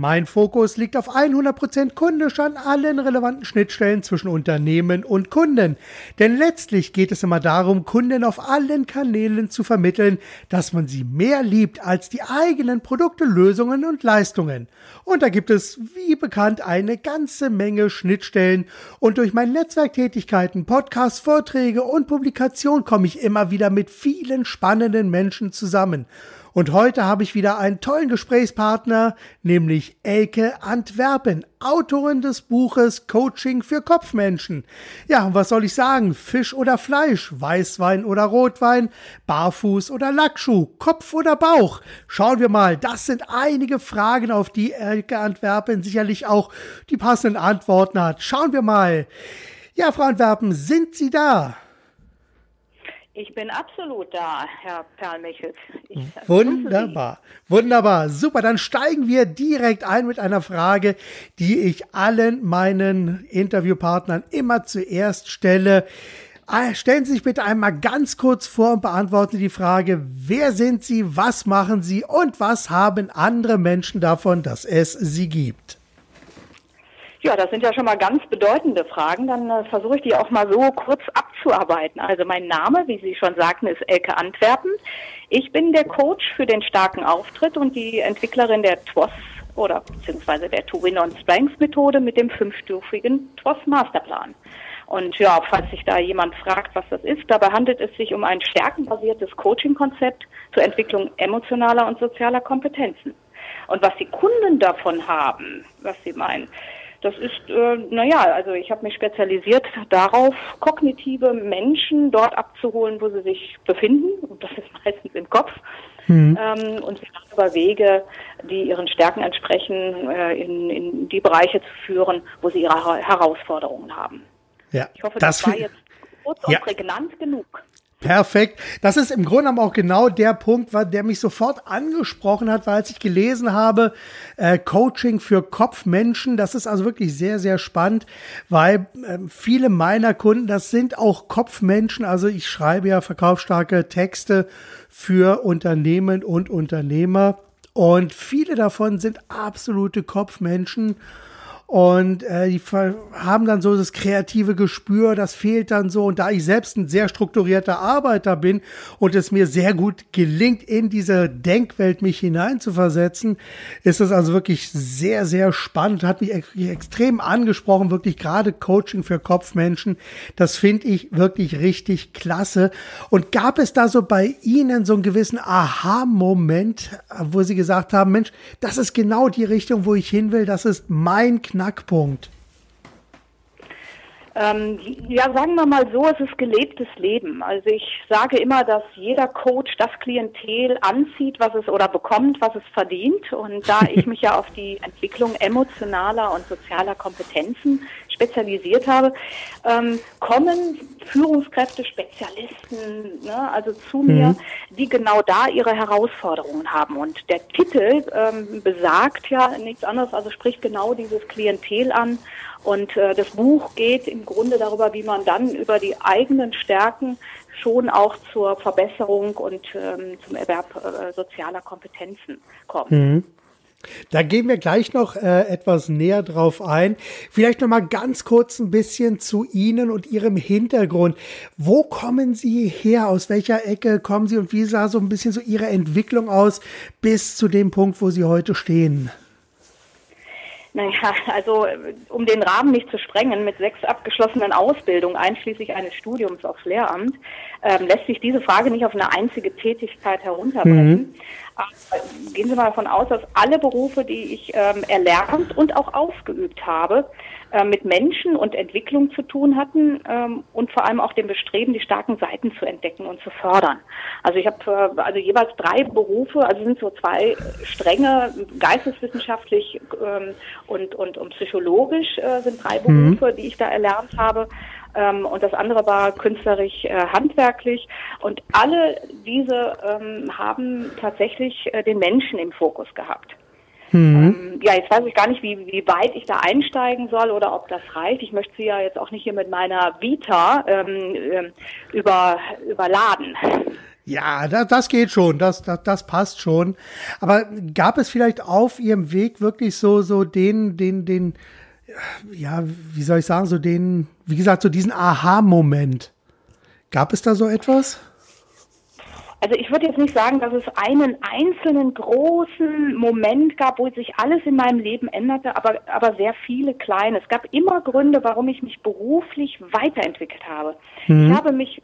Mein Fokus liegt auf 100% kundisch an allen relevanten Schnittstellen zwischen Unternehmen und Kunden. Denn letztlich geht es immer darum, Kunden auf allen Kanälen zu vermitteln, dass man sie mehr liebt als die eigenen Produkte, Lösungen und Leistungen. Und da gibt es, wie bekannt, eine ganze Menge Schnittstellen. Und durch meine Netzwerktätigkeiten, Podcasts, Vorträge und Publikation komme ich immer wieder mit vielen spannenden Menschen zusammen. Und heute habe ich wieder einen tollen Gesprächspartner, nämlich Elke Antwerpen, Autorin des Buches Coaching für Kopfmenschen. Ja, und was soll ich sagen? Fisch oder Fleisch, Weißwein oder Rotwein, Barfuß oder Lackschuh, Kopf oder Bauch? Schauen wir mal, das sind einige Fragen, auf die Elke Antwerpen sicherlich auch die passenden Antworten hat. Schauen wir mal. Ja, Frau Antwerpen, sind Sie da? Ich bin absolut da, Herr Perlmichel. Wunderbar, wunderbar, super. Dann steigen wir direkt ein mit einer Frage, die ich allen meinen Interviewpartnern immer zuerst stelle. Ah, stellen Sie sich bitte einmal ganz kurz vor und beantworten Sie die Frage, wer sind Sie, was machen Sie und was haben andere Menschen davon, dass es Sie gibt? Ja, das sind ja schon mal ganz bedeutende Fragen. Dann äh, versuche ich die auch mal so kurz abzuarbeiten. Also mein Name, wie Sie schon sagten, ist Elke Antwerpen. Ich bin der Coach für den starken Auftritt und die Entwicklerin der TWOS oder beziehungsweise der To Win on Strengths Methode mit dem fünfstufigen TWOS Masterplan. Und ja, falls sich da jemand fragt, was das ist, dabei handelt es sich um ein stärkenbasiertes Coaching-Konzept zur Entwicklung emotionaler und sozialer Kompetenzen. Und was die Kunden davon haben, was sie meinen, das ist, äh, naja, also ich habe mich spezialisiert darauf, kognitive Menschen dort abzuholen, wo sie sich befinden. Und das ist meistens im Kopf. Mhm. Ähm, und über Wege, die ihren Stärken entsprechen, äh, in, in die Bereiche zu führen, wo sie ihre Herausforderungen haben. Ja, ich hoffe, das, das war jetzt kurz ja. und prägnant genug. Perfekt. Das ist im Grunde auch genau der Punkt, der mich sofort angesprochen hat, weil als ich gelesen habe, äh, Coaching für Kopfmenschen, das ist also wirklich sehr, sehr spannend, weil äh, viele meiner Kunden, das sind auch Kopfmenschen. Also ich schreibe ja verkaufsstarke Texte für Unternehmen und Unternehmer und viele davon sind absolute Kopfmenschen. Und äh, die haben dann so das kreative Gespür, das fehlt dann so. Und da ich selbst ein sehr strukturierter Arbeiter bin und es mir sehr gut gelingt, in diese Denkwelt mich hineinzuversetzen, ist es also wirklich sehr, sehr spannend. Hat mich extrem angesprochen, wirklich gerade Coaching für Kopfmenschen. Das finde ich wirklich richtig klasse. Und gab es da so bei Ihnen so einen gewissen Aha-Moment, wo Sie gesagt haben, Mensch, das ist genau die Richtung, wo ich hin will. Das ist mein Knall Knackpunkt? Ähm, ja, sagen wir mal so, es ist gelebtes Leben. Also ich sage immer, dass jeder Coach das Klientel anzieht, was es oder bekommt, was es verdient. Und da ich mich ja auf die Entwicklung emotionaler und sozialer Kompetenzen spezialisiert habe, ähm, kommen Führungskräfte, Spezialisten, ne, also zu mhm. mir, die genau da ihre Herausforderungen haben. Und der Titel ähm, besagt ja nichts anderes, also spricht genau dieses Klientel an. Und äh, das Buch geht im Grunde darüber, wie man dann über die eigenen Stärken schon auch zur Verbesserung und ähm, zum Erwerb äh, sozialer Kompetenzen kommt. Mhm. Da gehen wir gleich noch äh, etwas näher drauf ein. Vielleicht noch mal ganz kurz ein bisschen zu Ihnen und Ihrem Hintergrund. Wo kommen Sie her? Aus welcher Ecke kommen Sie und wie sah so ein bisschen so Ihre Entwicklung aus bis zu dem Punkt, wo Sie heute stehen? Naja, also um den Rahmen nicht zu sprengen, mit sechs abgeschlossenen Ausbildungen einschließlich eines Studiums aufs Lehramt, ähm, lässt sich diese Frage nicht auf eine einzige Tätigkeit herunterbrechen. Mhm. Gehen Sie mal davon aus, dass alle Berufe, die ich ähm, erlernt und auch ausgeübt habe, äh, mit Menschen und Entwicklung zu tun hatten ähm, und vor allem auch dem Bestreben, die starken Seiten zu entdecken und zu fördern. Also ich habe äh, also jeweils drei Berufe, also sind so zwei Stränge, geisteswissenschaftlich ähm, und, und, und psychologisch äh, sind drei mhm. Berufe, mhm. die ich da erlernt habe. Ähm, und das andere war künstlerisch äh, handwerklich. Und alle diese ähm, haben tatsächlich äh, den Menschen im Fokus gehabt. Mhm. Ähm, ja, jetzt weiß ich gar nicht, wie, wie weit ich da einsteigen soll oder ob das reicht. Ich möchte Sie ja jetzt auch nicht hier mit meiner Vita ähm, ähm über, überladen. Ja, das, das geht schon, das, das, das passt schon. Aber gab es vielleicht auf Ihrem Weg wirklich so, so den, den, den, ja, wie soll ich sagen, so den, wie gesagt, so diesen Aha-Moment? Gab es da so etwas? Also ich würde jetzt nicht sagen, dass es einen einzelnen großen Moment gab, wo sich alles in meinem Leben änderte, aber, aber sehr viele kleine. Es gab immer Gründe, warum ich mich beruflich weiterentwickelt habe. Mhm. Ich habe mich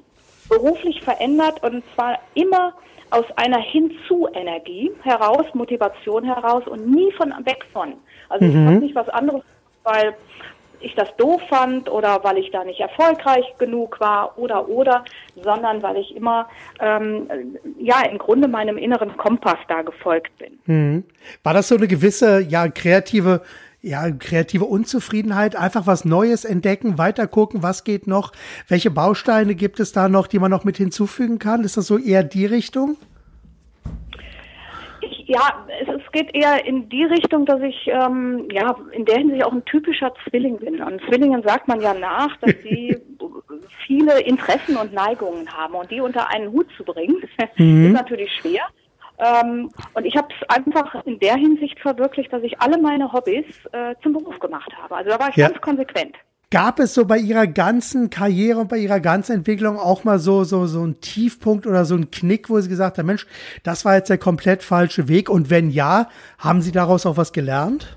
beruflich verändert und zwar immer aus einer Hinzu-Energie heraus, Motivation heraus und nie von weg von. Also mhm. ich habe nicht was anderes, weil ich das doof fand oder weil ich da nicht erfolgreich genug war oder oder, sondern weil ich immer ähm, ja im Grunde meinem inneren Kompass da gefolgt bin. Mhm. War das so eine gewisse ja kreative ja, kreative Unzufriedenheit, einfach was Neues entdecken, weiter gucken, was geht noch, welche Bausteine gibt es da noch, die man noch mit hinzufügen kann? Ist das so eher die Richtung? Ja, es, es, geht eher in die Richtung, dass ich ähm, ja in der Hinsicht auch ein typischer Zwilling bin. Und Zwillingen sagt man ja nach, dass sie viele Interessen und Neigungen haben und die unter einen Hut zu bringen, mhm. ist natürlich schwer. Ähm, und ich habe es einfach in der Hinsicht verwirklicht, dass ich alle meine Hobbys äh, zum Beruf gemacht habe. Also da war ich ja. ganz konsequent. Gab es so bei ihrer ganzen Karriere und bei ihrer ganzen Entwicklung auch mal so, so, so einen Tiefpunkt oder so einen Knick, wo Sie gesagt haben, Mensch, das war jetzt der komplett falsche Weg? Und wenn ja, haben Sie daraus auch was gelernt?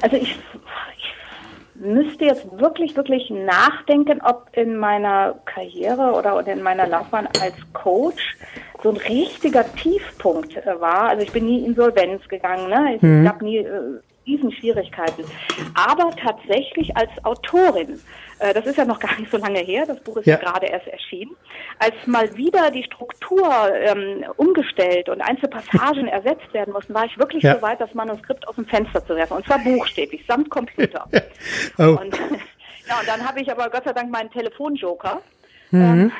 Also ich, ich müsste jetzt wirklich, wirklich nachdenken, ob in meiner Karriere oder in meiner Laufbahn als Coach so ein richtiger Tiefpunkt war. Also ich bin nie Insolvenz gegangen, ne? Ich mhm. habe nie äh, Schwierigkeiten. Aber tatsächlich als Autorin, äh, das ist ja noch gar nicht so lange her, das Buch ist ja. gerade erst erschienen, als mal wieder die Struktur ähm, umgestellt und einzelne Passagen ersetzt werden mussten, war ich wirklich ja. so weit, das Manuskript aus dem Fenster zu werfen. Und zwar buchstäblich, samt Computer. oh. und, ja, und dann habe ich aber Gott sei Dank meinen Telefonjoker. Mhm. Ähm,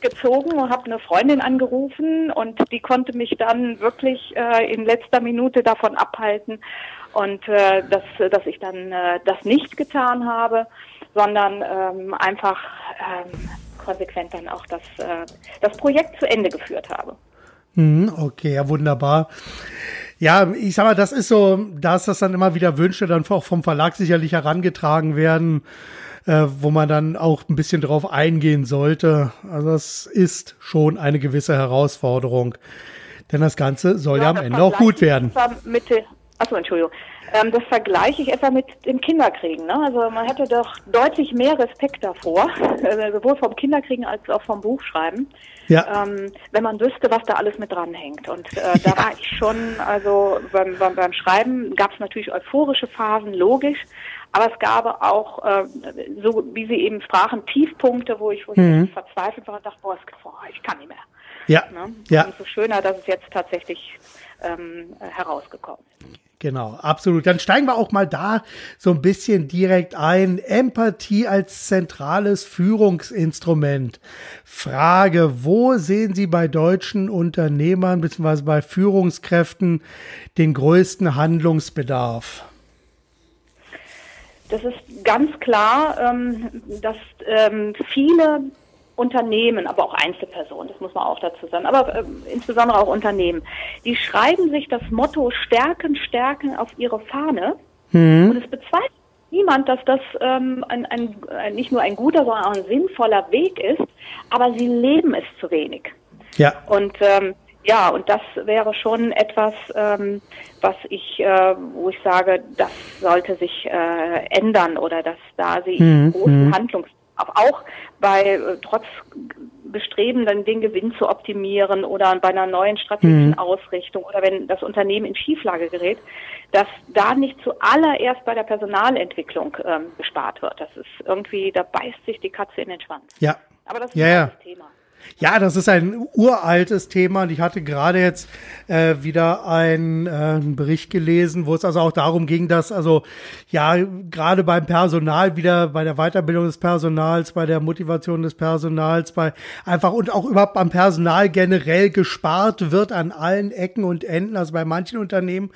gezogen und habe eine Freundin angerufen und die konnte mich dann wirklich äh, in letzter Minute davon abhalten und äh, dass, dass ich dann äh, das nicht getan habe, sondern ähm, einfach ähm, konsequent dann auch das, äh, das Projekt zu Ende geführt habe. Mhm, okay, ja, wunderbar. Ja, ich sag mal, das ist so, dass das dann immer wieder Wünsche dann auch vom Verlag sicherlich herangetragen werden, äh, wo man dann auch ein bisschen drauf eingehen sollte. Also das ist schon eine gewisse Herausforderung. Denn das Ganze soll ja, ja am Ende auch gut werden. Mitte, Achso, Entschuldigung. Ähm, das vergleiche ich etwa mit dem Kinderkriegen. Ne? Also man hätte doch deutlich mehr Respekt davor, äh, sowohl vom Kinderkriegen als auch vom Buchschreiben, ja. ähm, wenn man wüsste, was da alles mit dranhängt. Und äh, da war ich schon, also beim, beim, beim Schreiben gab es natürlich euphorische Phasen, logisch, aber es gab auch, äh, so wie Sie eben sprachen, Tiefpunkte, wo ich, wo ich mhm. verzweifelt war und dachte, boah, ich kann nicht mehr. Ja. Ne? ja. Umso schöner, dass es jetzt tatsächlich ähm, herausgekommen ist. Genau, absolut. Dann steigen wir auch mal da so ein bisschen direkt ein. Empathie als zentrales Führungsinstrument. Frage, wo sehen Sie bei deutschen Unternehmern bzw. bei Führungskräften den größten Handlungsbedarf? Das ist ganz klar, ähm, dass ähm, viele Unternehmen, aber auch Einzelpersonen, das muss man auch dazu sagen, aber äh, insbesondere auch Unternehmen, die schreiben sich das Motto Stärken, Stärken auf ihre Fahne mhm. und es bezweifelt niemand, dass das ähm, ein, ein, nicht nur ein guter, sondern auch ein sinnvoller Weg ist, aber sie leben es zu wenig. Ja. Und ähm, ja, und das wäre schon etwas, ähm, was ich, äh, wo ich sage, das sollte sich äh, ändern oder dass da sie mhm. großen mhm. Handlungs auch bei äh, trotz Bestreben, dann den Gewinn zu optimieren oder bei einer neuen strategischen mhm. Ausrichtung oder wenn das Unternehmen in Schieflage gerät, dass da nicht zuallererst bei der Personalentwicklung ähm, gespart wird. Das ist irgendwie, da beißt sich die Katze in den Schwanz. Ja. Aber das ist ja, ein ja. Thema. Ja, das ist ein uraltes Thema und ich hatte gerade jetzt äh, wieder einen, äh, einen Bericht gelesen, wo es also auch darum ging, dass also ja gerade beim Personal wieder bei der Weiterbildung des Personals, bei der Motivation des Personals, bei einfach und auch überhaupt beim Personal generell gespart wird an allen Ecken und Enden, also bei manchen Unternehmen.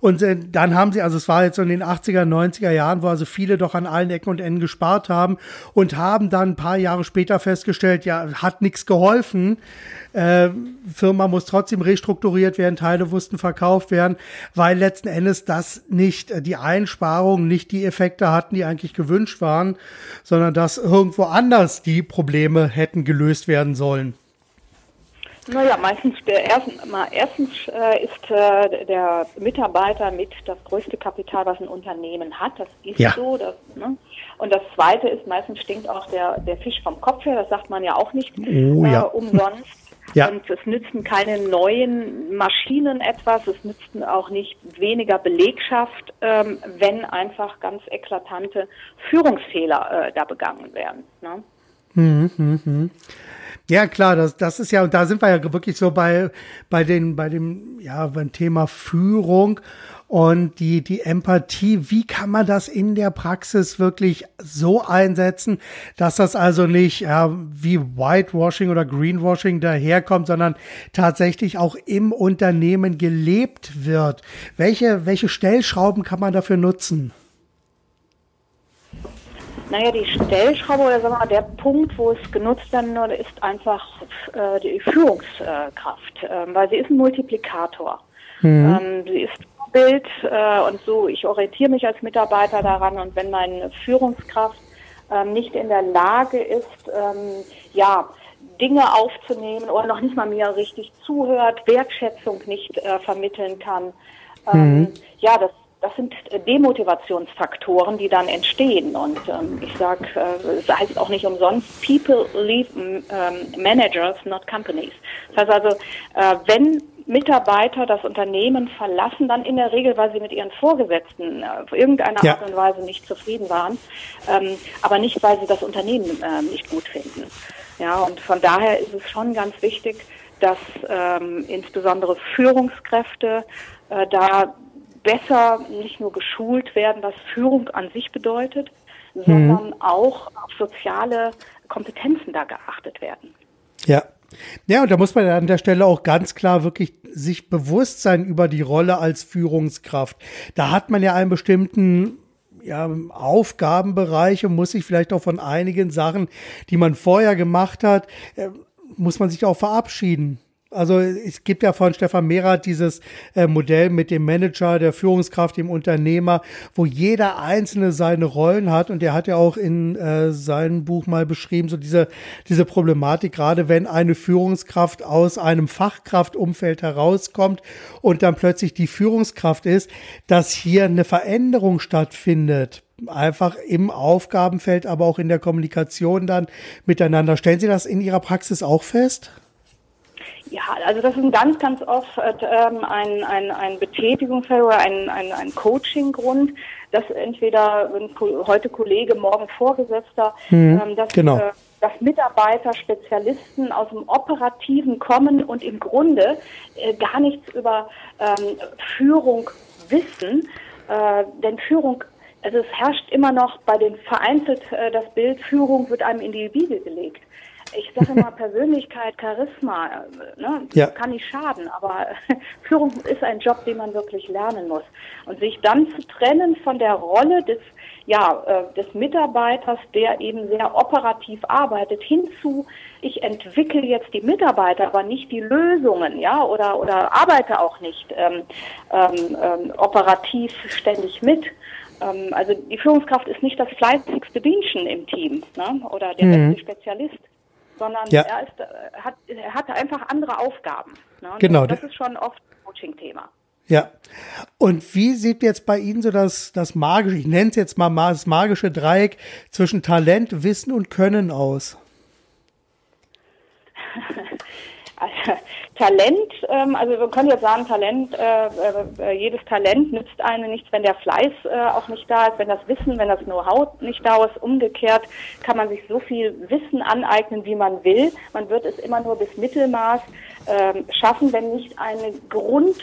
Und äh, dann haben sie, also es war jetzt so in den 80er, 90er Jahren, wo also viele doch an allen Ecken und Enden gespart haben und haben dann ein paar Jahre später festgestellt, ja, hat nichts geholfen. Äh, Firma muss trotzdem restrukturiert werden, Teile mussten verkauft werden, weil letzten Endes das nicht äh, die Einsparungen, nicht die Effekte hatten, die eigentlich gewünscht waren, sondern dass irgendwo anders die Probleme hätten gelöst werden sollen. Naja, meistens, der ersten, mal, erstens äh, ist äh, der Mitarbeiter mit das größte Kapital, was ein Unternehmen hat. Das ist ja. so. Das, ne? Und das Zweite ist, meistens stinkt auch der, der Fisch vom Kopf her. Das sagt man ja auch nicht oh, ja. Äh, umsonst. Ja. Und es nützen keine neuen Maschinen etwas, es nützen auch nicht weniger Belegschaft, ähm, wenn einfach ganz eklatante Führungsfehler äh, da begangen werden. Ne? Mhm, mh, mh. Ja, klar, das, das ist ja, und da sind wir ja wirklich so bei, bei den, bei dem, ja, beim Thema Führung und die, die Empathie. Wie kann man das in der Praxis wirklich so einsetzen, dass das also nicht ja, wie Whitewashing oder Greenwashing daherkommt, sondern tatsächlich auch im Unternehmen gelebt wird? Welche, welche Stellschrauben kann man dafür nutzen? Naja, die Stellschraube oder sagen wir mal, der Punkt, wo es genutzt werden würde, ist einfach äh, die Führungskraft, äh, weil sie ist ein Multiplikator. Mhm. Ähm, sie ist Bild äh, und so, ich orientiere mich als Mitarbeiter daran und wenn meine Führungskraft ähm, nicht in der Lage ist, ähm, ja, Dinge aufzunehmen oder noch nicht mal mir richtig zuhört, Wertschätzung nicht äh, vermitteln kann, ähm, mhm. ja, das das sind Demotivationsfaktoren, die dann entstehen. Und ähm, ich sage, äh, es heißt auch nicht umsonst, people leave ähm, managers, not companies. Das heißt also, äh, wenn Mitarbeiter das Unternehmen verlassen, dann in der Regel, weil sie mit ihren Vorgesetzten äh, auf irgendeine ja. Art und Weise nicht zufrieden waren, ähm, aber nicht, weil sie das Unternehmen äh, nicht gut finden. Ja, und von daher ist es schon ganz wichtig, dass ähm, insbesondere Führungskräfte äh, da besser nicht nur geschult werden, was Führung an sich bedeutet, mhm. sondern auch auf soziale Kompetenzen da geachtet werden. Ja. Ja, und da muss man an der Stelle auch ganz klar wirklich sich bewusst sein über die Rolle als Führungskraft. Da hat man ja einen bestimmten ja, Aufgabenbereich und muss sich vielleicht auch von einigen Sachen, die man vorher gemacht hat, äh, muss man sich auch verabschieden. Also es gibt ja von Stefan Mehrath dieses äh, Modell mit dem Manager, der Führungskraft, dem Unternehmer, wo jeder Einzelne seine Rollen hat. Und er hat ja auch in äh, seinem Buch mal beschrieben, so diese, diese Problematik, gerade wenn eine Führungskraft aus einem Fachkraftumfeld herauskommt und dann plötzlich die Führungskraft ist, dass hier eine Veränderung stattfindet einfach im Aufgabenfeld, aber auch in der Kommunikation dann miteinander. Stellen Sie das in Ihrer Praxis auch fest? Ja, also das ist ganz, ganz oft ähm, ein, ein, ein Betätigungsfeld oder ein, ein, ein Coaching-Grund, dass entweder heute Kollege, morgen Vorgesetzter, mhm, ähm, dass, genau. äh, dass Mitarbeiter, Spezialisten aus dem Operativen kommen und im Grunde äh, gar nichts über ähm, Führung wissen, äh, denn Führung also es herrscht immer noch bei den vereinzelt äh, das Bild, Führung wird einem in die Wiege gelegt ich sage mal Persönlichkeit, Charisma, äh, ne, ja. kann nicht schaden, aber Führung ist ein Job, den man wirklich lernen muss. Und sich dann zu trennen von der Rolle des, ja, äh, des Mitarbeiters, der eben sehr operativ arbeitet, hinzu, ich entwickle jetzt die Mitarbeiter, aber nicht die Lösungen, ja, oder, oder arbeite auch nicht ähm, ähm, ähm operativ ständig mit ähm, also die Führungskraft ist nicht das fleißigste Bienchen im Team ne? oder der mhm. beste Spezialist sondern ja. er, ist, äh, hat, er hat einfach andere Aufgaben. Ne? Genau. Das ist schon oft ein Coaching-Thema. Ja. Und wie sieht jetzt bei Ihnen so das, das magische, ich nenne es jetzt mal das magische Dreieck zwischen Talent, Wissen und Können aus? Also, Talent, ähm, also wir können jetzt sagen, Talent, äh, äh, jedes Talent nützt einem nichts, wenn der Fleiß äh, auch nicht da ist, wenn das Wissen, wenn das Know-how nicht da ist. Umgekehrt kann man sich so viel Wissen aneignen, wie man will. Man wird es immer nur bis Mittelmaß ähm, schaffen, wenn nicht eine Grund,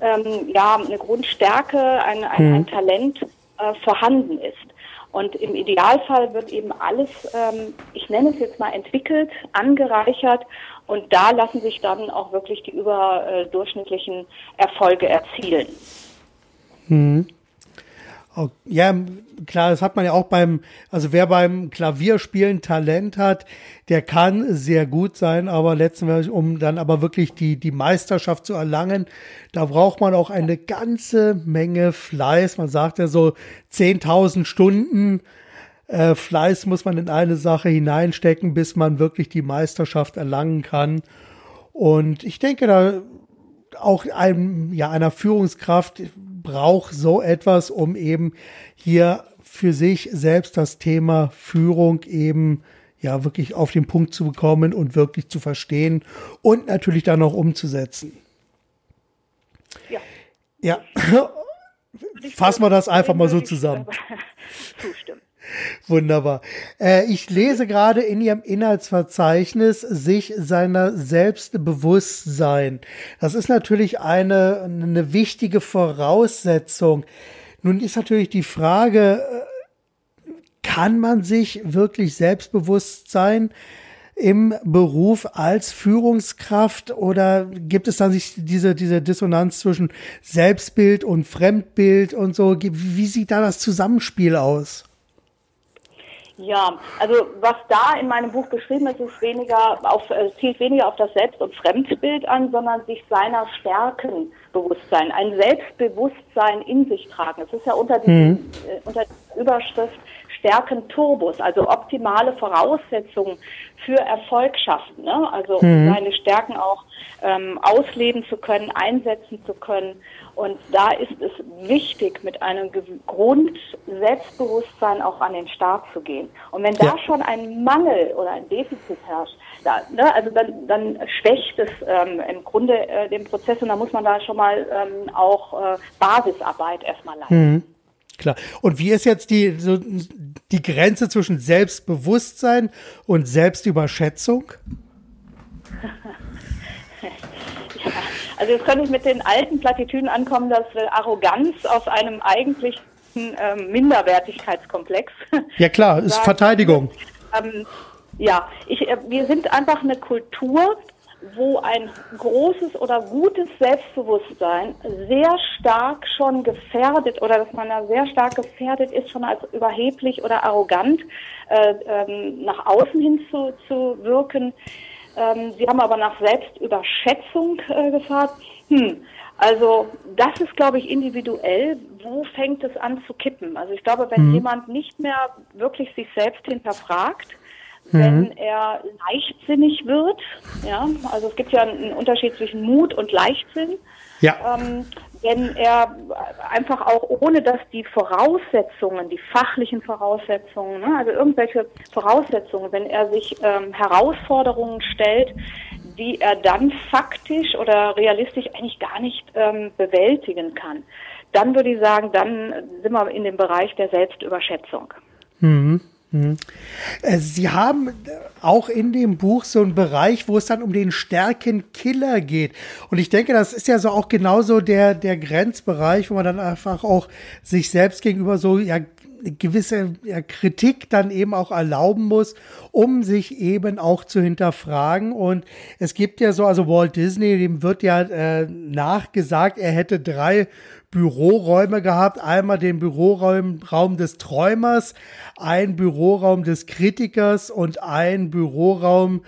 ähm, ja, eine Grundstärke, ein, ein, ein mhm. Talent äh, vorhanden ist. Und im Idealfall wird eben alles, ähm, ich nenne es jetzt mal entwickelt, angereichert und da lassen sich dann auch wirklich die überdurchschnittlichen Erfolge erzielen. Ja, klar, das hat man ja auch beim, also wer beim Klavierspielen Talent hat, der kann sehr gut sein, aber letztendlich, um dann aber wirklich die, die Meisterschaft zu erlangen, da braucht man auch eine ganze Menge Fleiß. Man sagt ja so 10.000 Stunden äh, Fleiß muss man in eine Sache hineinstecken, bis man wirklich die Meisterschaft erlangen kann. Und ich denke, da auch einem, ja, einer Führungskraft braucht so etwas, um eben hier für sich selbst das Thema Führung eben ja wirklich auf den Punkt zu bekommen und wirklich zu verstehen und natürlich dann auch umzusetzen. Ja. Ja. Fassen wir das einfach mal so zusammen. Zustimmen. Wunderbar. Äh, ich lese gerade in Ihrem Inhaltsverzeichnis sich seiner Selbstbewusstsein. Das ist natürlich eine, eine wichtige Voraussetzung. Nun ist natürlich die Frage, äh, kann man sich wirklich selbstbewusst sein im Beruf als Führungskraft oder gibt es dann sich diese, diese Dissonanz zwischen Selbstbild und Fremdbild und so? Wie sieht da das Zusammenspiel aus? Ja, also was da in meinem Buch geschrieben ist, ist weniger auf, äh, zielt weniger auf das Selbst- und Fremdbild an, sondern sich seiner Stärken bewusst sein, ein Selbstbewusstsein in sich tragen. Es ist ja unter, diesem, mhm. äh, unter der Überschrift Stärken Turbus, also optimale Voraussetzungen für Erfolg schaffen. Ne? Also mhm. seine Stärken auch ähm, ausleben zu können, einsetzen zu können. Und da ist es wichtig, mit einem Grund-Selbstbewusstsein auch an den Start zu gehen. Und wenn da ja. schon ein Mangel oder ein Defizit herrscht, da, ne, also dann, dann schwächt es ähm, im Grunde äh, den Prozess und da muss man da schon mal ähm, auch äh, Basisarbeit erstmal leisten. Mhm. Klar. Und wie ist jetzt die, so, die Grenze zwischen Selbstbewusstsein und Selbstüberschätzung? Also jetzt könnte ich mit den alten Plattitüden ankommen, dass Arroganz aus einem eigentlichen ähm, Minderwertigkeitskomplex. Ja klar, ist Verteidigung. Ähm, ja, ich, äh, wir sind einfach eine Kultur, wo ein großes oder gutes Selbstbewusstsein sehr stark schon gefährdet oder dass man da sehr stark gefährdet ist, schon als überheblich oder arrogant äh, ähm, nach außen hin zu, zu wirken. Ähm, Sie haben aber nach Selbstüberschätzung äh, gefragt. Hm, also das ist, glaube ich, individuell. Wo fängt es an zu kippen? Also ich glaube, wenn mhm. jemand nicht mehr wirklich sich selbst hinterfragt, wenn mhm. er leichtsinnig wird, ja, also es gibt ja einen Unterschied zwischen Mut und Leichtsinn. Ja. Ähm, wenn er einfach auch ohne dass die Voraussetzungen, die fachlichen Voraussetzungen, ne, also irgendwelche Voraussetzungen, wenn er sich ähm, Herausforderungen stellt, die er dann faktisch oder realistisch eigentlich gar nicht ähm, bewältigen kann, dann würde ich sagen, dann sind wir in dem Bereich der Selbstüberschätzung. Mhm. Äh, Sie haben auch in dem Buch so einen Bereich, wo es dann um den Stärkenkiller geht. Und ich denke, das ist ja so auch genauso der, der Grenzbereich, wo man dann einfach auch sich selbst gegenüber so ja, gewisse ja, Kritik dann eben auch erlauben muss, um sich eben auch zu hinterfragen. Und es gibt ja so, also Walt Disney, dem wird ja äh, nachgesagt, er hätte drei Büroräume gehabt. Einmal den Büroraum Raum des Träumers, ein Büroraum des Kritikers und ein Büroraum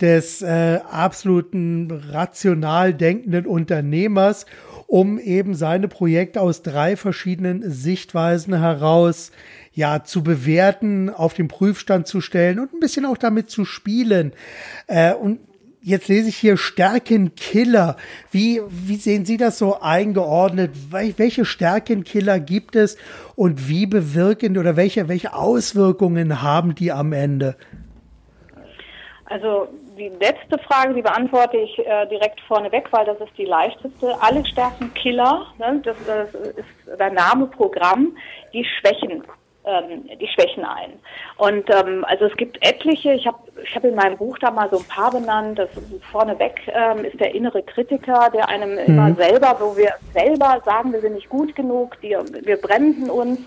des äh, absoluten rational denkenden Unternehmers, um eben seine Projekte aus drei verschiedenen Sichtweisen heraus ja zu bewerten, auf den Prüfstand zu stellen und ein bisschen auch damit zu spielen. Äh, und jetzt lese ich hier Stärkenkiller. Wie, wie sehen Sie das so eingeordnet? Welche Stärkenkiller gibt es und wie bewirken oder welche, welche Auswirkungen haben die am Ende? Also die letzte Frage, die beantworte ich äh, direkt vorneweg, weil das ist die leichteste. Alle Stärkenkiller, ne, das, das ist der Name Programm, die schwächen ähm, die Schwächen ein. Und ähm, also es gibt etliche, ich habe ich hab in meinem Buch da mal so ein paar benannt, das vorneweg ähm, ist der innere Kritiker, der einem mhm. immer selber, wo wir selber sagen, wir sind nicht gut genug, wir, wir bremsen uns,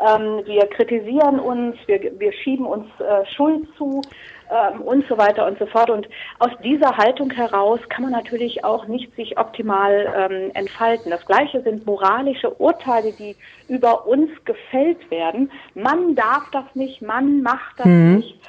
ähm, wir kritisieren uns, wir, wir schieben uns äh, Schuld zu. Ähm, und so weiter und so fort. Und aus dieser Haltung heraus kann man natürlich auch nicht sich optimal ähm, entfalten. Das Gleiche sind moralische Urteile, die über uns gefällt werden. Man darf das nicht, man macht das mhm. nicht.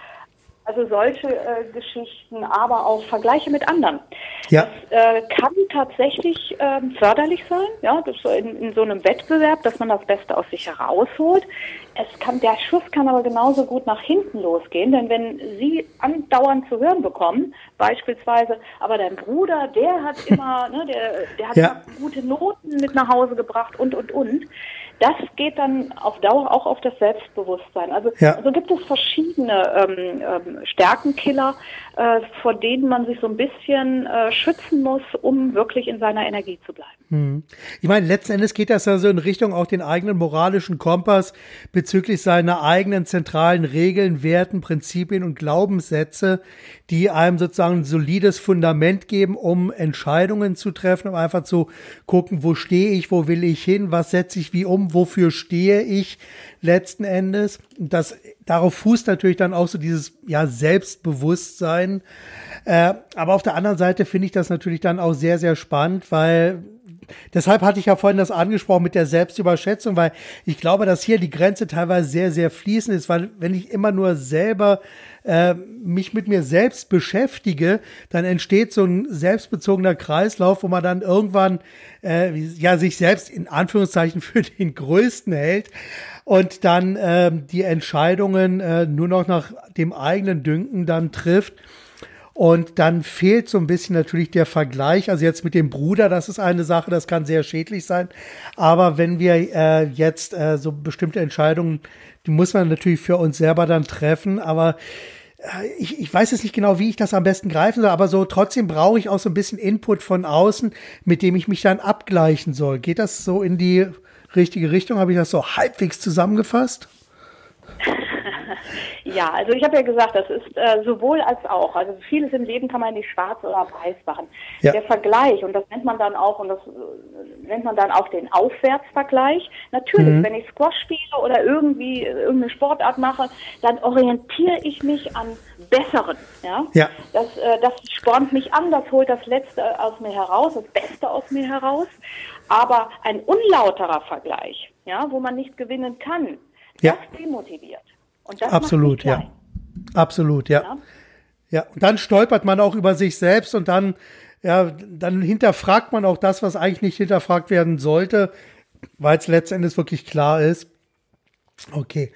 Also solche äh, Geschichten, aber auch Vergleiche mit anderen. Ja. Das äh, kann tatsächlich äh, förderlich sein, ja, das so in, in so einem Wettbewerb, dass man das Beste aus sich herausholt. Es kann, der Schuss kann aber genauso gut nach hinten losgehen, denn wenn Sie andauernd zu hören bekommen, beispielsweise, aber dein Bruder, der hat immer, ne, der, der hat ja. gute Noten mit nach Hause gebracht und und und das geht dann auf Dauer auch auf das Selbstbewusstsein. Also ja. so gibt es verschiedene ähm, ähm, Stärkenkiller, äh, vor denen man sich so ein bisschen äh, schützen muss, um wirklich in seiner Energie zu bleiben. Hm. Ich meine, letzten Endes geht das ja so in Richtung auch den eigenen moralischen Kompass bezüglich seiner eigenen zentralen Regeln, Werten, Prinzipien und Glaubenssätze, die einem sozusagen ein solides Fundament geben, um Entscheidungen zu treffen, um einfach zu gucken, wo stehe ich, wo will ich hin, was setze ich wie um, wofür stehe ich letzten Endes. Das, darauf fußt natürlich dann auch so dieses ja, Selbstbewusstsein. Äh, aber auf der anderen Seite finde ich das natürlich dann auch sehr, sehr spannend, weil Deshalb hatte ich ja vorhin das angesprochen mit der Selbstüberschätzung, weil ich glaube, dass hier die Grenze teilweise sehr, sehr fließend ist, weil wenn ich immer nur selber äh, mich mit mir selbst beschäftige, dann entsteht so ein selbstbezogener Kreislauf, wo man dann irgendwann äh, ja sich selbst in Anführungszeichen für den Größten hält und dann äh, die Entscheidungen äh, nur noch nach dem eigenen Dünken dann trifft. Und dann fehlt so ein bisschen natürlich der Vergleich. Also jetzt mit dem Bruder, das ist eine Sache, das kann sehr schädlich sein. Aber wenn wir äh, jetzt äh, so bestimmte Entscheidungen, die muss man natürlich für uns selber dann treffen. Aber ich, ich weiß jetzt nicht genau, wie ich das am besten greifen soll, aber so trotzdem brauche ich auch so ein bisschen Input von außen, mit dem ich mich dann abgleichen soll. Geht das so in die richtige Richtung? Habe ich das so halbwegs zusammengefasst? Ja, also ich habe ja gesagt, das ist äh, sowohl als auch. Also vieles im Leben kann man nicht schwarz oder weiß machen. Ja. Der Vergleich, und das nennt man dann auch, und das äh, nennt man dann auch den Aufwärtsvergleich. Natürlich, mhm. wenn ich Squash spiele oder irgendwie irgendeine Sportart mache, dann orientiere ich mich an Besseren. Ja? ja. Das, äh, das spornt mich an, das holt das Letzte aus mir heraus, das Beste aus mir heraus. Aber ein unlauterer Vergleich, ja, wo man nicht gewinnen kann, ja. das demotiviert. Und das Absolut, ja. Absolut, ja. ja. Ja, und dann stolpert man auch über sich selbst und dann, ja, dann hinterfragt man auch das, was eigentlich nicht hinterfragt werden sollte, weil es letztendlich wirklich klar ist. Okay.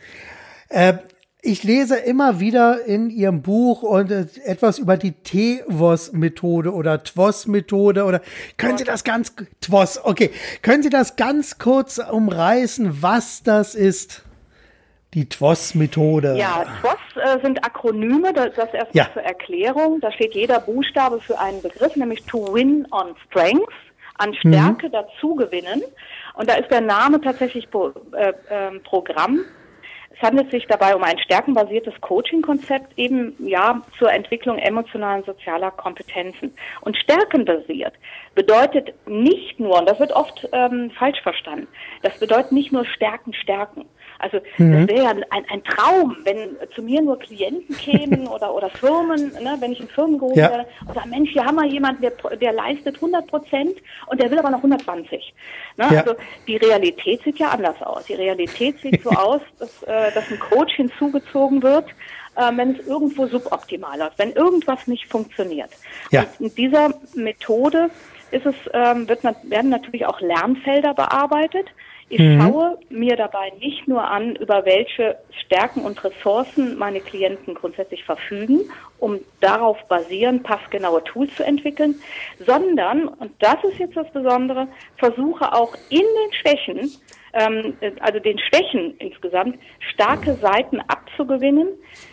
Äh, ich lese immer wieder in Ihrem Buch und äh, etwas über die TWOS-Methode oder TWOS-Methode oder können Sie das ganz TWOS, okay, können Sie das ganz kurz umreißen, was das ist? Die TWOS-Methode. Ja, TWOS äh, sind Akronyme, das, das erst ja. zur Erklärung. Da steht jeder Buchstabe für einen Begriff, nämlich to win on strength, an Stärke mhm. dazu gewinnen. Und da ist der Name tatsächlich Pro, äh, äh, Programm. Es handelt sich dabei um ein stärkenbasiertes Coaching-Konzept eben ja zur Entwicklung emotionalen sozialer Kompetenzen. Und stärkenbasiert bedeutet nicht nur, und das wird oft ähm, falsch verstanden, das bedeutet nicht nur Stärken, Stärken, also mhm. das wäre ja ein, ein, Traum, wenn zu mir nur Klienten kämen oder, oder Firmen, ne, wenn ich in Firmen gerufen ja. werde und sage, Mensch, hier haben wir jemanden, der, der leistet 100 Prozent und der will aber noch 120. Ne? Ja. Also die Realität sieht ja anders aus. Die Realität sieht so aus, dass, äh, dass ein Coach hinzugezogen wird, äh, wenn es irgendwo suboptimal ist, wenn irgendwas nicht funktioniert. Ja. Und in dieser Methode ist es, ähm, wird, werden natürlich auch Lernfelder bearbeitet. Ich mhm. schaue mir dabei nicht nur an, über welche Stärken und Ressourcen meine Klienten grundsätzlich verfügen, um darauf basierend passgenaue Tools zu entwickeln, sondern, und das ist jetzt das Besondere, versuche auch in den Schwächen, ähm, also den Schwächen insgesamt, starke Seiten abzugewinnen.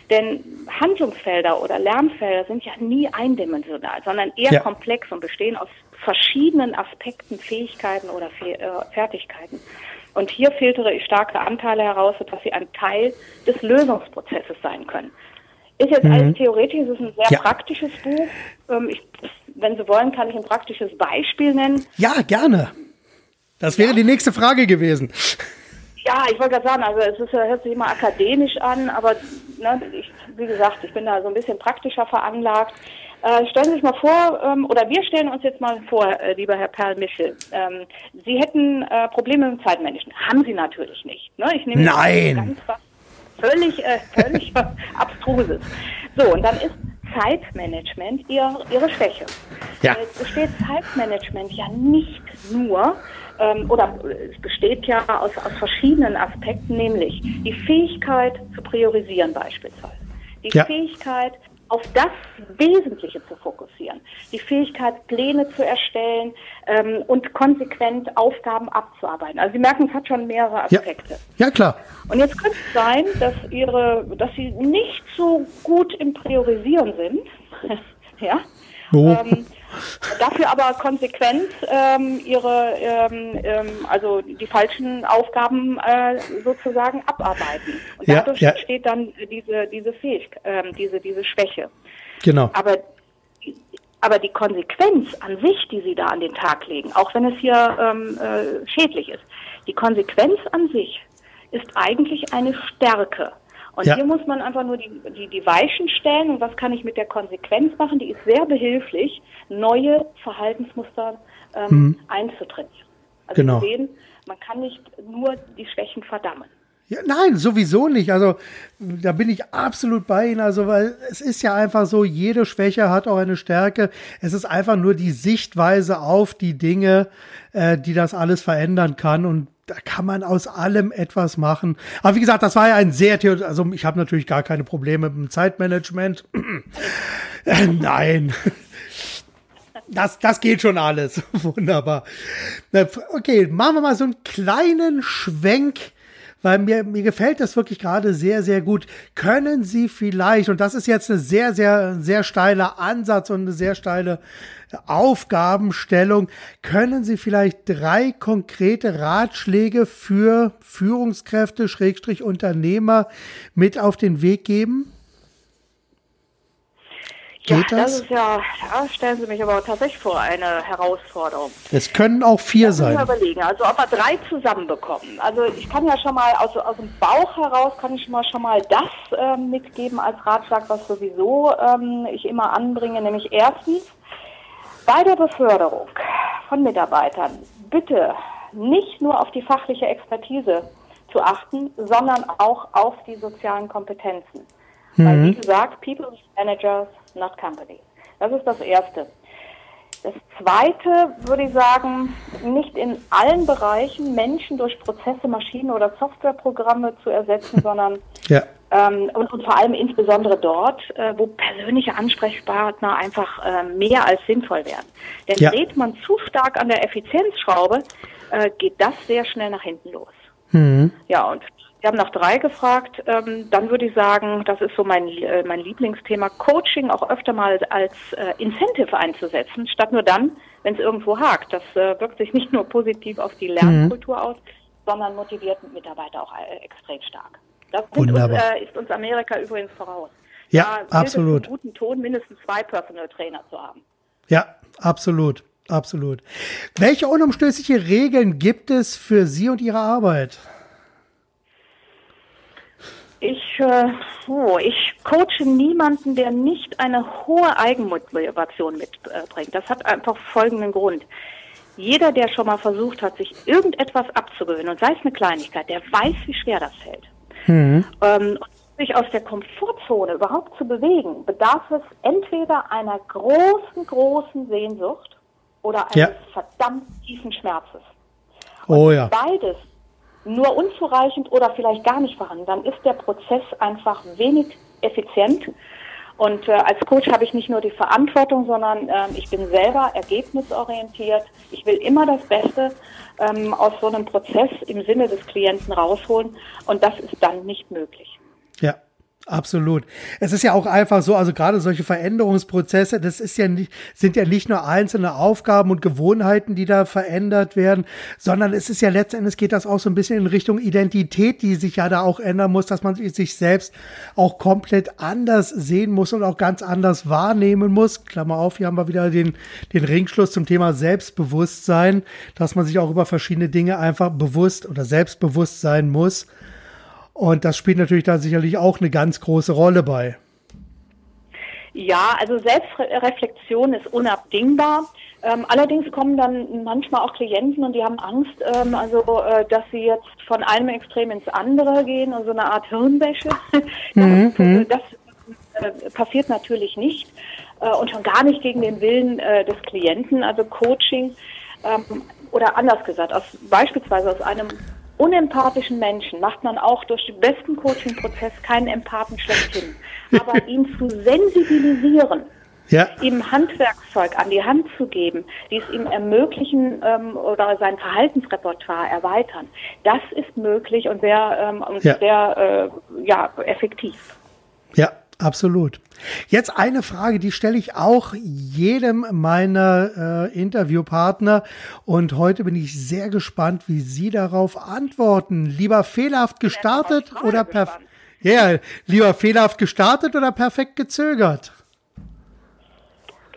Denn Handlungsfelder oder Lernfelder sind ja nie eindimensional, sondern eher ja. komplex und bestehen aus verschiedenen Aspekten, Fähigkeiten oder äh, Fertigkeiten. Und hier filtere ich starke Anteile heraus, sodass sie ein Teil des Lösungsprozesses sein können. Ist jetzt mhm. alles theoretisch, es ist ein sehr ja. praktisches Buch. Ähm, ich, wenn Sie wollen, kann ich ein praktisches Beispiel nennen. Ja, gerne. Das wäre ja. die nächste Frage gewesen. Ja, ich wollte gerade sagen, also es ist, hört sich immer akademisch an, aber ne, ich, wie gesagt, ich bin da so ein bisschen praktischer veranlagt. Äh, stellen Sie sich mal vor, ähm, oder wir stellen uns jetzt mal vor, äh, lieber Herr Perl-Michel, ähm, Sie hätten äh, Probleme mit Zeitmanagement. Haben Sie natürlich nicht. Ne? Ich nehme Nein! Ganz was völlig, äh, völlig abstruses. So, und dann ist Zeitmanagement ihr, Ihre Schwäche. Ja. Es besteht Zeitmanagement ja nicht nur ähm, oder es besteht ja aus, aus verschiedenen Aspekten, nämlich die Fähigkeit zu priorisieren beispielsweise, die ja. Fähigkeit auf das Wesentliche zu fokussieren, die Fähigkeit, Pläne zu erstellen ähm, und konsequent Aufgaben abzuarbeiten. Also Sie merken, es hat schon mehrere Aspekte. Ja, ja klar. Und jetzt könnte es sein, dass Ihre, dass Sie nicht so gut im Priorisieren sind. ja. Oh. Ähm, Dafür aber konsequent ähm, ihre, ähm, ähm, also die falschen Aufgaben äh, sozusagen abarbeiten. Und ja, dadurch ja. entsteht dann diese diese Fähigkeit, ähm, diese diese Schwäche. Genau. Aber aber die Konsequenz an sich, die sie da an den Tag legen, auch wenn es hier ähm, äh, schädlich ist, die Konsequenz an sich ist eigentlich eine Stärke. Und ja. hier muss man einfach nur die, die, die Weichen stellen und was kann ich mit der Konsequenz machen, die ist sehr behilflich, neue Verhaltensmuster ähm, mhm. einzutrainieren. Also genau. sehen, man kann nicht nur die Schwächen verdammen. Ja, nein, sowieso nicht. Also da bin ich absolut bei Ihnen. Also weil es ist ja einfach so, jede Schwäche hat auch eine Stärke. Es ist einfach nur die Sichtweise auf die Dinge, äh, die das alles verändern kann. Und da kann man aus allem etwas machen. Aber wie gesagt, das war ja ein sehr, also ich habe natürlich gar keine Probleme mit dem Zeitmanagement. nein. Das, das geht schon alles. Wunderbar. Okay, machen wir mal so einen kleinen Schwenk weil mir, mir gefällt das wirklich gerade sehr, sehr gut. Können Sie vielleicht, und das ist jetzt eine sehr, sehr, sehr steile Ansatz und eine sehr steile Aufgabenstellung. Können Sie vielleicht drei konkrete Ratschläge für Führungskräfte, Schrägstrich Unternehmer mit auf den Weg geben? Geht ja, das? das ist ja, da stellen Sie mich aber tatsächlich vor eine Herausforderung. Es können auch vier sein. Mal überlegen, also ob wir drei zusammenbekommen. Also ich kann ja schon mal aus, aus dem Bauch heraus kann ich schon mal schon mal das ähm, mitgeben als Ratschlag, was sowieso ähm, ich immer anbringe, nämlich erstens bei der Beförderung von Mitarbeitern bitte nicht nur auf die fachliche Expertise zu achten, sondern auch auf die sozialen Kompetenzen. Mhm. Weil, wie gesagt, People Managers, not Companies. Das ist das Erste. Das Zweite würde ich sagen, nicht in allen Bereichen Menschen durch Prozesse, Maschinen oder Softwareprogramme zu ersetzen, sondern ja. Ähm, und, und, vor allem insbesondere dort, äh, wo persönliche Ansprechpartner einfach äh, mehr als sinnvoll werden. Denn ja. dreht man zu stark an der Effizienzschraube, äh, geht das sehr schnell nach hinten los. Mhm. Ja, und wir haben nach drei gefragt. Ähm, dann würde ich sagen, das ist so mein, äh, mein Lieblingsthema, Coaching auch öfter mal als äh, Incentive einzusetzen, statt nur dann, wenn es irgendwo hakt. Das äh, wirkt sich nicht nur positiv auf die Lernkultur mhm. aus, sondern motiviert Mitarbeiter auch äh, extrem stark. Das uns, äh, ist uns Amerika übrigens voraus. Ja, da absolut. Es guten Ton mindestens zwei Personal Trainer zu haben. Ja, absolut. Absolut. Welche unumstößliche Regeln gibt es für Sie und Ihre Arbeit? Ich, äh, oh, ich coache niemanden, der nicht eine hohe Eigenmotivation mitbringt. Das hat einfach folgenden Grund. Jeder, der schon mal versucht hat, sich irgendetwas abzugewöhnen, und sei es eine Kleinigkeit, der weiß, wie schwer das fällt. Mhm. Ähm, sich aus der Komfortzone überhaupt zu bewegen, bedarf es entweder einer großen, großen Sehnsucht oder eines ja. verdammt tiefen Schmerzes. Und oh ja. Beides nur unzureichend oder vielleicht gar nicht vorhanden, dann ist der Prozess einfach wenig effizient. Und äh, als Coach habe ich nicht nur die Verantwortung, sondern äh, ich bin selber ergebnisorientiert. Ich will immer das Beste ähm, aus so einem Prozess im Sinne des Klienten rausholen und das ist dann nicht möglich. Absolut. Es ist ja auch einfach so, also gerade solche Veränderungsprozesse, das ist ja nicht, sind ja nicht nur einzelne Aufgaben und Gewohnheiten, die da verändert werden, sondern es ist ja letztendlich geht das auch so ein bisschen in Richtung Identität, die sich ja da auch ändern muss, dass man sich selbst auch komplett anders sehen muss und auch ganz anders wahrnehmen muss. Klammer auf, hier haben wir wieder den, den Ringschluss zum Thema Selbstbewusstsein, dass man sich auch über verschiedene Dinge einfach bewusst oder selbstbewusst sein muss. Und das spielt natürlich da sicherlich auch eine ganz große Rolle bei. Ja, also Selbstreflexion ist unabdingbar. Ähm, allerdings kommen dann manchmal auch Klienten und die haben Angst, ähm, also äh, dass sie jetzt von einem Extrem ins andere gehen, also eine Art Hirnwäsche. Mhm, mhm. das, das äh, passiert natürlich nicht äh, und schon gar nicht gegen den Willen äh, des Klienten. Also Coaching ähm, oder anders gesagt, aus, beispielsweise aus einem unempathischen Menschen macht man auch durch den besten Coaching-Prozess keinen Empathen schlechthin. Aber ihn zu sensibilisieren, ja. ihm Handwerkszeug an die Hand zu geben, die es ihm ermöglichen ähm, oder sein Verhaltensrepertoire erweitern, das ist möglich und sehr, ähm, ja. sehr äh, ja, effektiv. Ja, absolut. Jetzt eine Frage, die stelle ich auch jedem meiner äh, Interviewpartner und heute bin ich sehr gespannt, wie Sie darauf antworten. Lieber fehlerhaft gestartet oder perfekt? Ja, lieber fehlerhaft gestartet oder perfekt gezögert?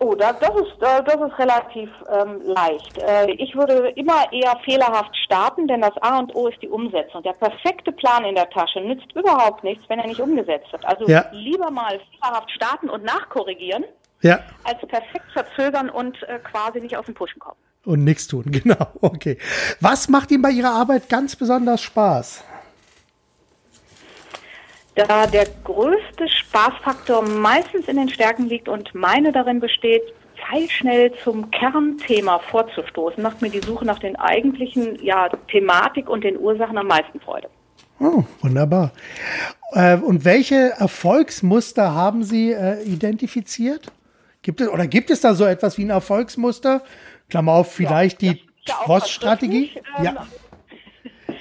Oh, das, das, ist, das ist relativ ähm, leicht. Äh, ich würde immer eher fehlerhaft starten, denn das A und O ist die Umsetzung. Der perfekte Plan in der Tasche nützt überhaupt nichts, wenn er nicht umgesetzt wird. Also ja. lieber mal fehlerhaft starten und nachkorrigieren, ja. als perfekt verzögern und äh, quasi nicht aus dem Pushen kommen. Und nichts tun, genau. Okay. Was macht Ihnen bei Ihrer Arbeit ganz besonders Spaß? Da der größte Spaßfaktor meistens in den Stärken liegt und meine darin besteht, pfeilschnell zum Kernthema vorzustoßen, macht mir die Suche nach den eigentlichen ja, Thematik und den Ursachen am meisten Freude. Oh, wunderbar. Äh, und welche Erfolgsmuster haben Sie äh, identifiziert? Gibt es oder gibt es da so etwas wie ein Erfolgsmuster? Klammer auf, vielleicht ja, die ja Trost-Strategie? Ähm, ja.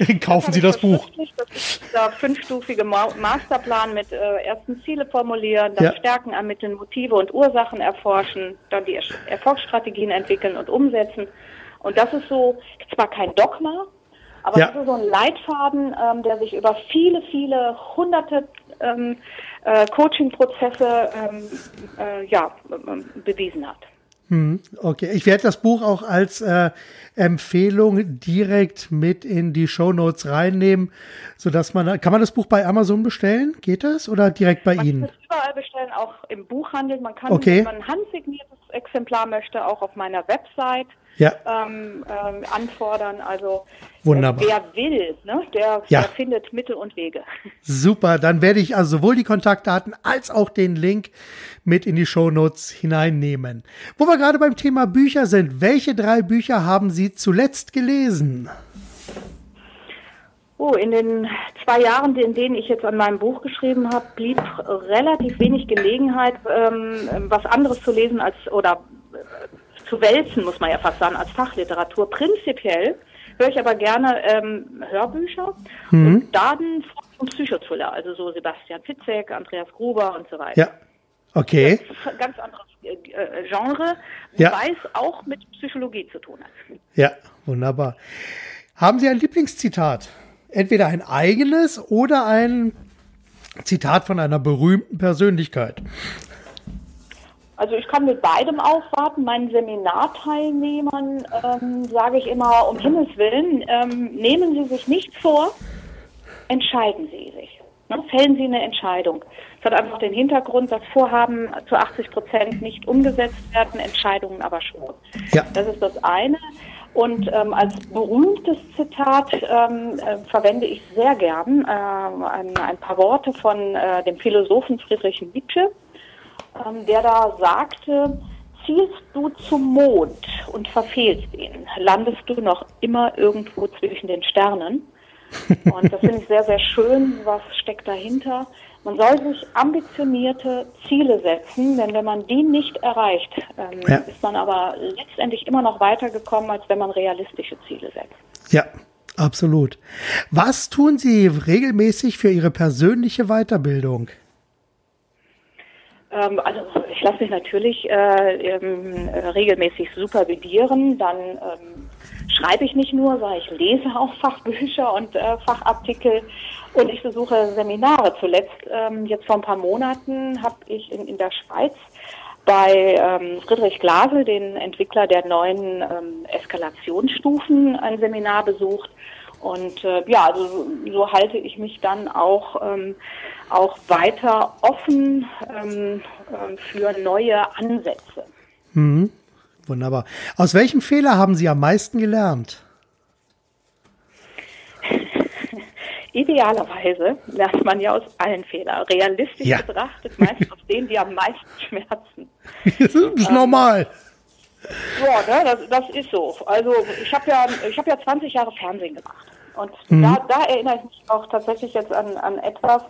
Kaufen Sie das Buch. Das ist der fünfstufige Masterplan mit äh, ersten Ziele formulieren, dann ja. Stärken ermitteln, Motive und Ursachen erforschen, dann die Erfolgsstrategien entwickeln und umsetzen. Und das ist so, zwar kein Dogma, aber ja. das ist so ein Leitfaden, ähm, der sich über viele, viele hunderte ähm, äh, Coaching-Prozesse ähm, äh, ja, bewiesen hat. Hm, okay, ich werde das Buch auch als äh, Empfehlung direkt mit in die Show Notes reinnehmen, so dass man kann man das Buch bei Amazon bestellen? Geht das oder direkt bei man Ihnen? Man kann es überall bestellen, auch im Buchhandel. Man kann, okay. wenn man ein handsigniertes Exemplar möchte, auch auf meiner Website ja. ähm, ähm, anfordern. Also Wunderbar. wer will, ne, der, ja. der, findet Mittel und Wege. Super, dann werde ich also sowohl die Kontaktdaten als auch den Link mit in die Shownotes hineinnehmen. Wo wir gerade beim Thema Bücher sind, welche drei Bücher haben Sie zuletzt gelesen? Oh, in den zwei Jahren, in denen ich jetzt an meinem Buch geschrieben habe, blieb relativ wenig Gelegenheit, ähm, was anderes zu lesen als oder zu wälzen, muss man ja fast sagen, als Fachliteratur. Prinzipiell höre ich aber gerne ähm, Hörbücher mhm. und dann vom Psychothriller, also so Sebastian Fitzek, Andreas Gruber und so weiter. Ja. Okay. ganz anderes äh, Genre, ja. es auch mit Psychologie zu tun hat. Ja, wunderbar. Haben Sie ein Lieblingszitat? Entweder ein eigenes oder ein Zitat von einer berühmten Persönlichkeit. Also ich kann mit beidem aufwarten. Meinen Seminarteilnehmern ähm, sage ich immer, um Himmels Willen, ähm, nehmen Sie sich nichts vor, entscheiden Sie sich. Ne? Fällen Sie eine Entscheidung. Es hat einfach den Hintergrund, dass Vorhaben zu 80 Prozent nicht umgesetzt werden, Entscheidungen aber schon. Ja. Das ist das eine. Und ähm, als berühmtes Zitat ähm, äh, verwende ich sehr gern äh, ein, ein, paar Worte von äh, dem Philosophen Friedrich Nietzsche, ähm, der da sagte, zielst du zum Mond und verfehlst ihn, landest du noch immer irgendwo zwischen den Sternen. Und das finde ich sehr, sehr schön. Was steckt dahinter? Man soll sich ambitionierte Ziele setzen, denn wenn man die nicht erreicht, ähm, ja. ist man aber letztendlich immer noch weitergekommen, als wenn man realistische Ziele setzt. Ja, absolut. Was tun Sie regelmäßig für Ihre persönliche Weiterbildung? Ähm, also ich lasse mich natürlich äh, ähm, regelmäßig supervidieren, dann ähm, schreibe ich nicht nur, sondern ich lese auch Fachbücher und äh, Fachartikel und ich besuche Seminare. Zuletzt, ähm, jetzt vor ein paar Monaten, habe ich in, in der Schweiz bei ähm, Friedrich Glasel, den Entwickler der neuen ähm, Eskalationsstufen, ein Seminar besucht. Und äh, ja, also so, so halte ich mich dann auch, ähm, auch weiter offen ähm, äh, für neue Ansätze. Mhm. Wunderbar. Aus welchem Fehler haben Sie am meisten gelernt? Idealerweise lernt man ja aus allen Fehlern. Realistisch ja. betrachtet meist aus denen, die am meisten schmerzen. Das ist ähm, normal. Ja, ne, das, das, ist so. Also ich habe ja, ich ja 20 Jahre Fernsehen gemacht. Und mhm. da, da, erinnere ich mich auch tatsächlich jetzt an, an etwas.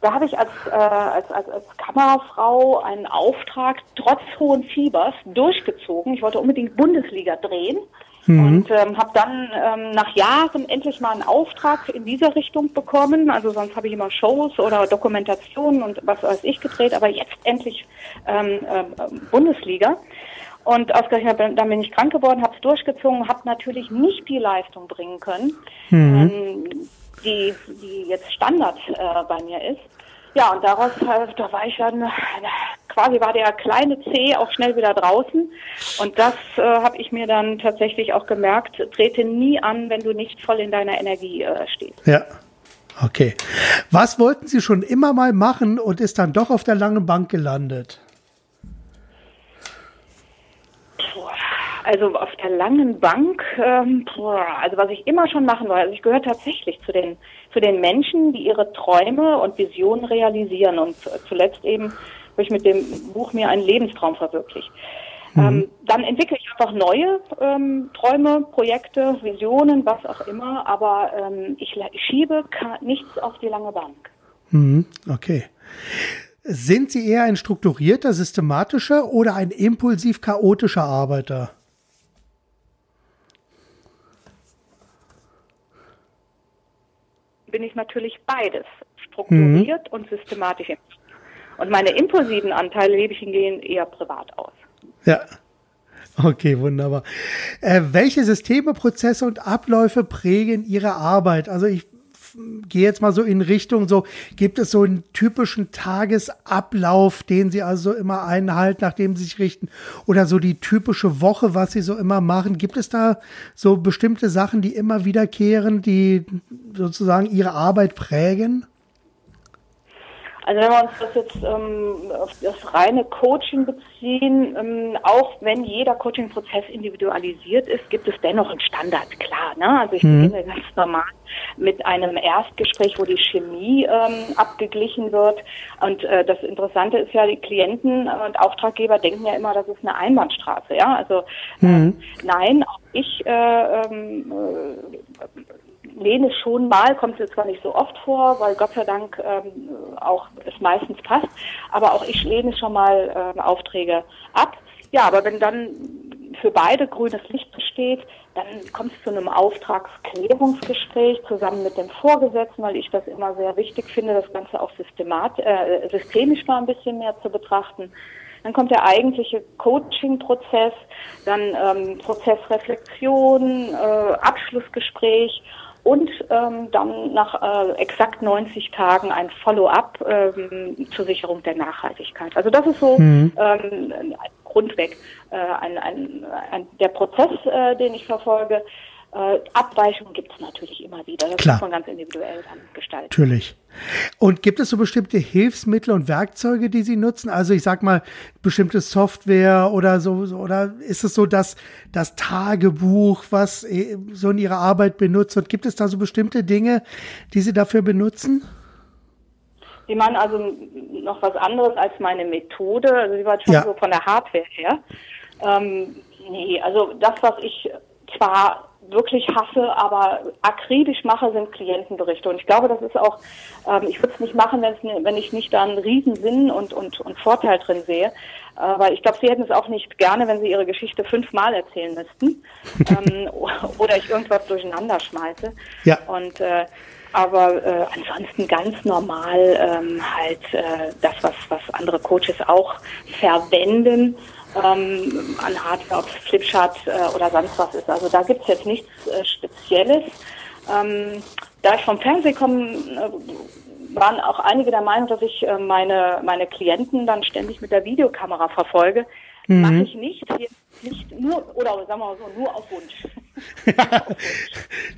Da habe ich als, äh, als, als, als Kamerafrau einen Auftrag trotz hohen Fiebers durchgezogen. Ich wollte unbedingt Bundesliga drehen. Mhm. Und ähm, habe dann ähm, nach Jahren endlich mal einen Auftrag in dieser Richtung bekommen. Also sonst habe ich immer Shows oder Dokumentationen und was weiß ich gedreht, aber jetzt endlich ähm, äh, Bundesliga. Und ausgerechnet dann bin ich krank geworden, habe es durchgezogen, habe natürlich nicht die Leistung bringen können, mhm. ähm, die, die jetzt Standard äh, bei mir ist. Ja, und daraus, äh, da war ich dann, quasi war der kleine C auch schnell wieder draußen. Und das äh, habe ich mir dann tatsächlich auch gemerkt, trete nie an, wenn du nicht voll in deiner Energie äh, stehst. Ja. Okay. Was wollten Sie schon immer mal machen und ist dann doch auf der langen Bank gelandet? Also auf der langen Bank, ähm, also was ich immer schon machen wollte, also ich gehöre tatsächlich zu den, zu den Menschen, die ihre Träume und Visionen realisieren und zuletzt eben habe ich mit dem Buch mir einen Lebenstraum verwirklicht. Mhm. Ähm, dann entwickle ich einfach neue ähm, Träume, Projekte, Visionen, was auch immer, aber ähm, ich, schiebe nichts auf die lange Bank. Mhm. Okay. Sind Sie eher ein strukturierter, systematischer oder ein impulsiv chaotischer Arbeiter? Bin ich natürlich beides, strukturiert mhm. und systematisch. Und meine impulsiven Anteile lebe ich hingehen eher privat aus. Ja. Okay, wunderbar. Äh, welche Systeme, Prozesse und Abläufe prägen Ihre Arbeit? Also ich gehe jetzt mal so in Richtung, so gibt es so einen typischen Tagesablauf, den Sie also immer einhalten, nachdem Sie sich richten, oder so die typische Woche, was Sie so immer machen. Gibt es da so bestimmte Sachen, die immer wiederkehren, die sozusagen Ihre Arbeit prägen? Also wenn wir uns das jetzt ähm, auf das reine Coaching beziehen, ähm, auch wenn jeder Coaching-Prozess individualisiert ist, gibt es dennoch einen Standard, klar. Ne? Also ich mhm. beginne ganz normal mit einem Erstgespräch, wo die Chemie ähm, abgeglichen wird. Und äh, das Interessante ist ja, die Klienten und Auftraggeber denken ja immer, das ist eine Einbahnstraße. Ja, also äh, mhm. nein, auch ich äh, ähm, äh, lehne schon mal, kommt es zwar nicht so oft vor, weil Gott sei Dank ähm, auch es meistens passt, aber auch ich lehne schon mal ähm, Aufträge ab. Ja, aber wenn dann für beide grünes Licht besteht, dann kommt es zu einem Auftragsklärungsgespräch zusammen mit dem Vorgesetzten, weil ich das immer sehr wichtig finde, das Ganze auch systemat, äh, systemisch mal ein bisschen mehr zu betrachten. Dann kommt der eigentliche Coaching-Prozess, dann ähm, Prozessreflexion, äh, Abschlussgespräch und ähm, dann nach äh, exakt 90 Tagen ein Follow-up ähm, zur Sicherung der Nachhaltigkeit. Also das ist so mhm. ähm, grundweg äh, ein, ein, ein, der Prozess, äh, den ich verfolge. Äh, Abweichungen gibt es natürlich immer wieder. Das Klar. muss man ganz individuell dann gestalten. Natürlich. Und gibt es so bestimmte Hilfsmittel und Werkzeuge, die Sie nutzen? Also ich sag mal, bestimmte Software oder so, oder ist es so, dass das Tagebuch, was äh, so in Ihrer Arbeit benutzt wird, gibt es da so bestimmte Dinge, die Sie dafür benutzen? Sie meinen also noch was anderes als meine Methode? Also Sie waren schon ja. so von der Hardware her. Ähm, nee, also das, was ich zwar wirklich hasse, aber akribisch mache, sind Klientenberichte. Und ich glaube, das ist auch, ähm, ich würde es nicht machen, wenn ich nicht da einen riesen Sinn und, und, und Vorteil drin sehe. Äh, weil ich glaube, sie hätten es auch nicht gerne, wenn sie ihre Geschichte fünfmal erzählen müssten. ähm, oder ich irgendwas durcheinander schmeiße. Ja. Und äh, aber äh, ansonsten ganz normal ähm, halt äh, das, was, was andere Coaches auch verwenden ähm, an Hardware, ob es Flipchart äh, oder sonst was ist. Also da gibt es jetzt nichts äh, Spezielles. Ähm, da ich vom Fernsehen komme, äh, waren auch einige der Meinung, dass ich äh, meine, meine Klienten dann ständig mit der Videokamera verfolge. Mhm. Mache ich nicht, nicht nur, oder sagen wir mal so, nur auf Wunsch.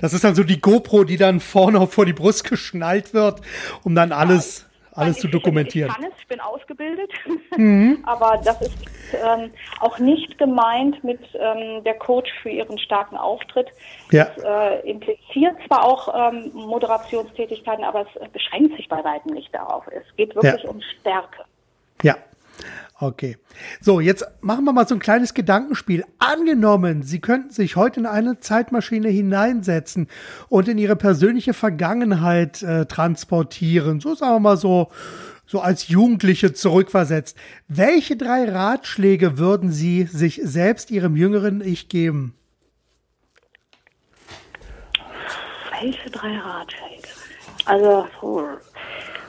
das ist dann so die GoPro, die dann vorne vor die Brust geschnallt wird, um dann alles, alles zu dokumentieren. Ich kann es, ich bin ausgebildet, mhm. aber das ist ähm, auch nicht gemeint mit ähm, der Coach für ihren starken Auftritt. Ja. Das äh, impliziert zwar auch ähm, Moderationstätigkeiten, aber es beschränkt sich bei weitem nicht darauf. Es geht wirklich ja. um Stärke. Ja, Okay. So, jetzt machen wir mal so ein kleines Gedankenspiel. Angenommen, Sie könnten sich heute in eine Zeitmaschine hineinsetzen und in Ihre persönliche Vergangenheit äh, transportieren. So sagen wir mal so, so als Jugendliche zurückversetzt. Welche drei Ratschläge würden Sie sich selbst Ihrem jüngeren Ich geben? Welche drei Ratschläge? Also,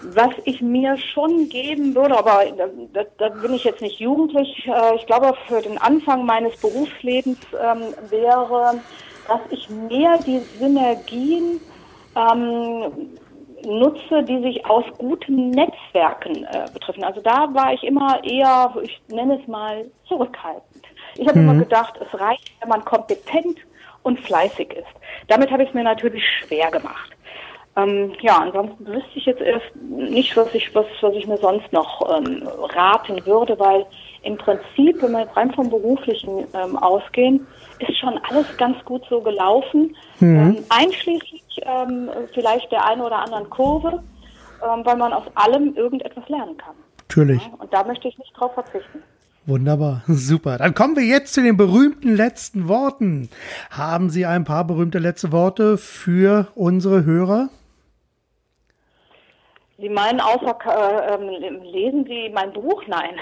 was ich mir schon geben würde, aber da, da bin ich jetzt nicht jugendlich, äh, ich glaube für den Anfang meines Berufslebens ähm, wäre, dass ich mehr die Synergien ähm, nutze, die sich aus guten Netzwerken äh, betreffen. Also da war ich immer eher, ich nenne es mal, zurückhaltend. Ich habe mhm. immer gedacht, es reicht, wenn man kompetent und fleißig ist. Damit habe ich es mir natürlich schwer gemacht. Ähm, ja, ansonsten wüsste ich jetzt erst nicht, was ich, was, was ich mir sonst noch ähm, raten würde, weil im Prinzip, wenn wir jetzt rein vom Beruflichen ähm, ausgehen, ist schon alles ganz gut so gelaufen, mhm. ähm, einschließlich ähm, vielleicht der einen oder anderen Kurve, ähm, weil man aus allem irgendetwas lernen kann. Natürlich. Ja, und da möchte ich nicht drauf verzichten. Wunderbar, super. Dann kommen wir jetzt zu den berühmten letzten Worten. Haben Sie ein paar berühmte letzte Worte für unsere Hörer? Sie meinen außer äh, ähm, lesen Sie mein Buch? Nein.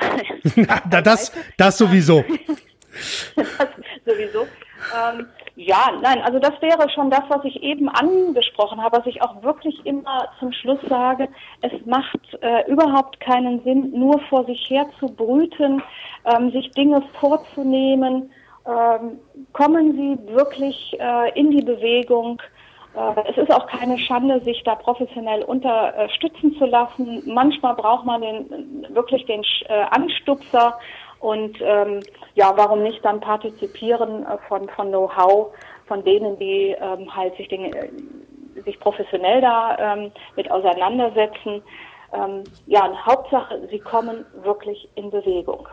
Na, das, das sowieso. das sowieso. Ähm, ja, nein, also das wäre schon das, was ich eben angesprochen habe, was ich auch wirklich immer zum Schluss sage. Es macht äh, überhaupt keinen Sinn, nur vor sich her zu brüten, ähm, sich Dinge vorzunehmen. Ähm, kommen Sie wirklich äh, in die Bewegung es ist auch keine Schande, sich da professionell unterstützen zu lassen. Manchmal braucht man den, wirklich den äh, Anstupser und ähm, ja, warum nicht dann partizipieren äh, von, von Know-how von denen, die ähm, halt sich, Dinge, sich professionell da ähm, mit auseinandersetzen. Ähm, ja, Hauptsache, sie kommen wirklich in Bewegung.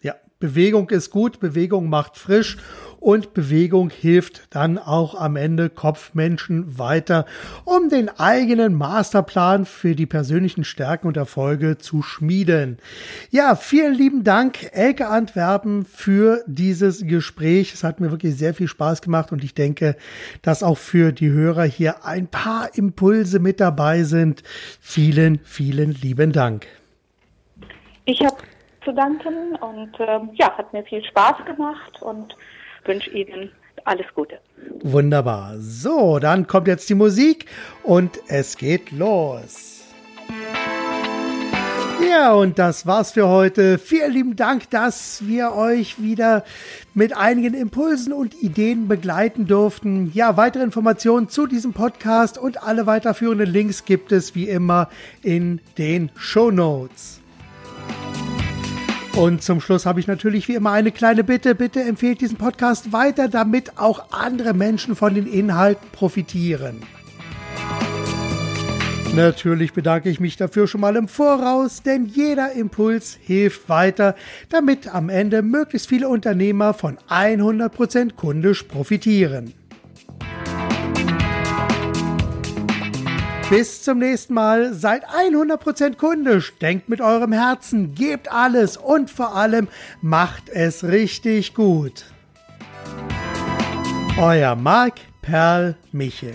Ja, Bewegung ist gut, Bewegung macht frisch und Bewegung hilft dann auch am Ende Kopfmenschen weiter, um den eigenen Masterplan für die persönlichen Stärken und Erfolge zu schmieden. Ja, vielen lieben Dank, Elke Antwerpen, für dieses Gespräch. Es hat mir wirklich sehr viel Spaß gemacht und ich denke, dass auch für die Hörer hier ein paar Impulse mit dabei sind. Vielen, vielen lieben Dank. Ich habe zu danken und äh, ja, hat mir viel Spaß gemacht und wünsche Ihnen alles Gute. Wunderbar. So, dann kommt jetzt die Musik und es geht los. Ja, und das war's für heute. Vielen lieben Dank, dass wir euch wieder mit einigen Impulsen und Ideen begleiten durften. Ja, weitere Informationen zu diesem Podcast und alle weiterführenden Links gibt es wie immer in den Show Notes. Und zum Schluss habe ich natürlich wie immer eine kleine Bitte. Bitte empfehlt diesen Podcast weiter, damit auch andere Menschen von den Inhalten profitieren. Natürlich bedanke ich mich dafür schon mal im Voraus, denn jeder Impuls hilft weiter, damit am Ende möglichst viele Unternehmer von 100% kundisch profitieren. Bis zum nächsten Mal. Seid 100% kundisch. Denkt mit eurem Herzen. Gebt alles und vor allem macht es richtig gut. Euer Marc Perl Michel.